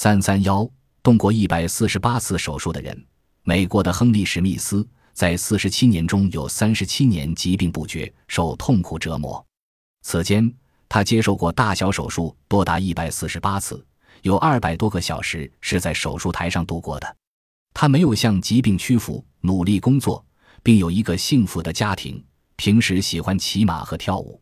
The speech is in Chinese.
三三幺动过一百四十八次手术的人美国的亨利史密斯在四十七年中有三十七年疾病不绝受痛苦折磨。此间他接受过大小手术多达一百四十八次有二百多个小时是在手术台上度过的。他没有向疾病屈服努力工作并有一个幸福的家庭平时喜欢骑马和跳舞。